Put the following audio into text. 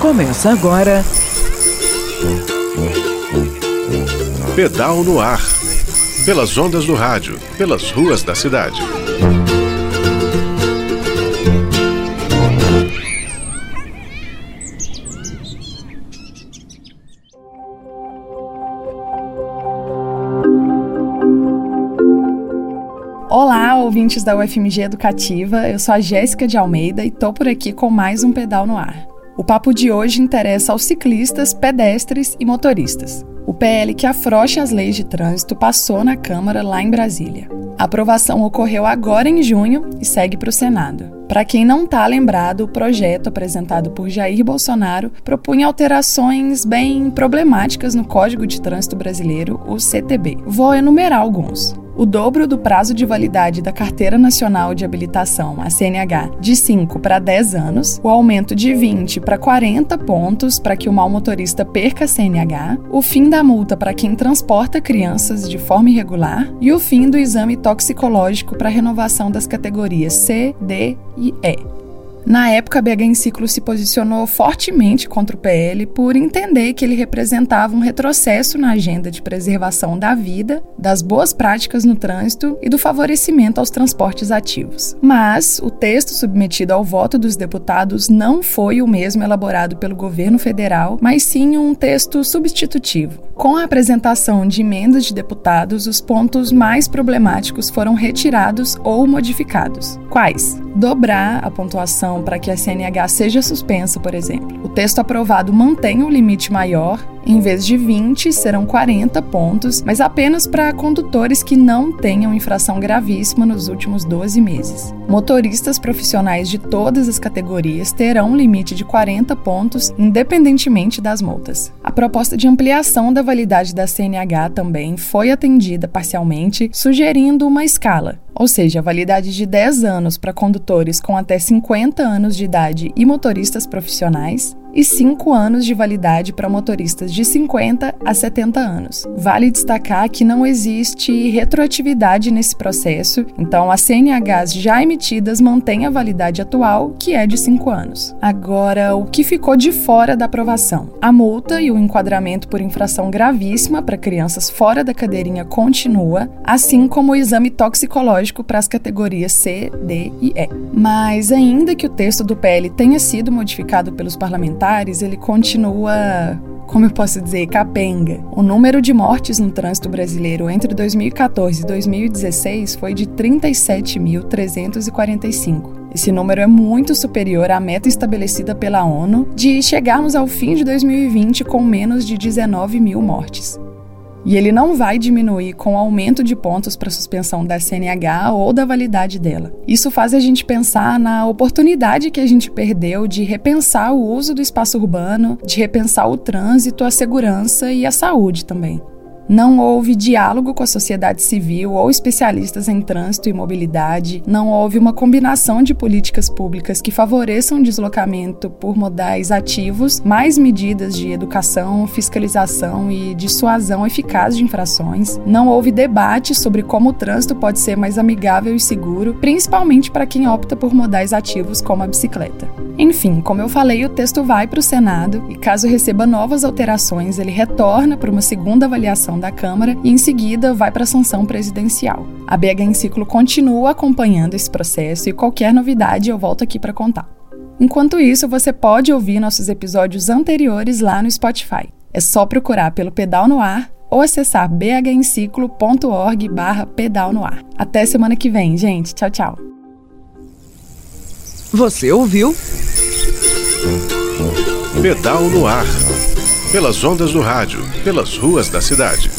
Começa agora. Pedal no ar. Pelas ondas do rádio, pelas ruas da cidade. Olá, ouvintes da UFMG Educativa. Eu sou a Jéssica de Almeida e tô por aqui com mais um Pedal no Ar. O papo de hoje interessa aos ciclistas, pedestres e motoristas. O PL que afrouxa as leis de trânsito passou na Câmara lá em Brasília. A aprovação ocorreu agora em junho e segue para o Senado. Para quem não está lembrado, o projeto apresentado por Jair Bolsonaro propunha alterações bem problemáticas no Código de Trânsito Brasileiro, o CTB. Vou enumerar alguns o dobro do prazo de validade da Carteira Nacional de Habilitação, a CNH, de 5 para 10 anos, o aumento de 20 para 40 pontos para que o mau motorista perca a CNH, o fim da multa para quem transporta crianças de forma irregular e o fim do exame toxicológico para renovação das categorias C, D e E. Na época, BH em Ciclo se posicionou fortemente contra o PL por entender que ele representava um retrocesso na agenda de preservação da vida, das boas práticas no trânsito e do favorecimento aos transportes ativos. Mas o texto submetido ao voto dos deputados não foi o mesmo elaborado pelo governo federal, mas sim um texto substitutivo. Com a apresentação de emendas de deputados, os pontos mais problemáticos foram retirados ou modificados. Quais? Dobrar a pontuação para que a CNH seja suspensa, por exemplo. O texto aprovado mantém o limite maior em vez de 20, serão 40 pontos, mas apenas para condutores que não tenham infração gravíssima nos últimos 12 meses. Motoristas profissionais de todas as categorias terão um limite de 40 pontos, independentemente das multas. A proposta de ampliação da validade da CNH também foi atendida parcialmente, sugerindo uma escala ou seja, validade de 10 anos para condutores com até 50 anos de idade e motoristas profissionais, e 5 anos de validade para motoristas de 50 a 70 anos. Vale destacar que não existe retroatividade nesse processo, então as CNHs já emitidas mantêm a validade atual, que é de 5 anos. Agora, o que ficou de fora da aprovação? A multa e o enquadramento por infração gravíssima para crianças fora da cadeirinha continua, assim como o exame toxicológico para as categorias C, D e E. Mas ainda que o texto do PL tenha sido modificado pelos parlamentares, militares, ele continua como eu posso dizer, capenga. O número de mortes no trânsito brasileiro entre 2014 e 2016 foi de 37.345. Esse número é muito superior à meta estabelecida pela ONU de chegarmos ao fim de 2020 com menos de 19 mil mortes. E ele não vai diminuir com o aumento de pontos para suspensão da CNH ou da validade dela. Isso faz a gente pensar na oportunidade que a gente perdeu de repensar o uso do espaço urbano, de repensar o trânsito, a segurança e a saúde também. Não houve diálogo com a sociedade civil ou especialistas em trânsito e mobilidade. Não houve uma combinação de políticas públicas que favoreçam o deslocamento por modais ativos, mais medidas de educação, fiscalização e dissuasão eficaz de infrações. Não houve debate sobre como o trânsito pode ser mais amigável e seguro, principalmente para quem opta por modais ativos como a bicicleta. Enfim, como eu falei, o texto vai para o Senado e, caso receba novas alterações, ele retorna para uma segunda avaliação da Câmara e, em seguida, vai para a sanção presidencial. A BH em Ciclo continua acompanhando esse processo e qualquer novidade eu volto aqui para contar. Enquanto isso, você pode ouvir nossos episódios anteriores lá no Spotify. É só procurar pelo Pedal no Ar ou acessar bhenciclo.org barra pedal no ar. Até semana que vem, gente. Tchau, tchau. Você ouviu? Pedal no ar. Pelas ondas do rádio, pelas ruas da cidade.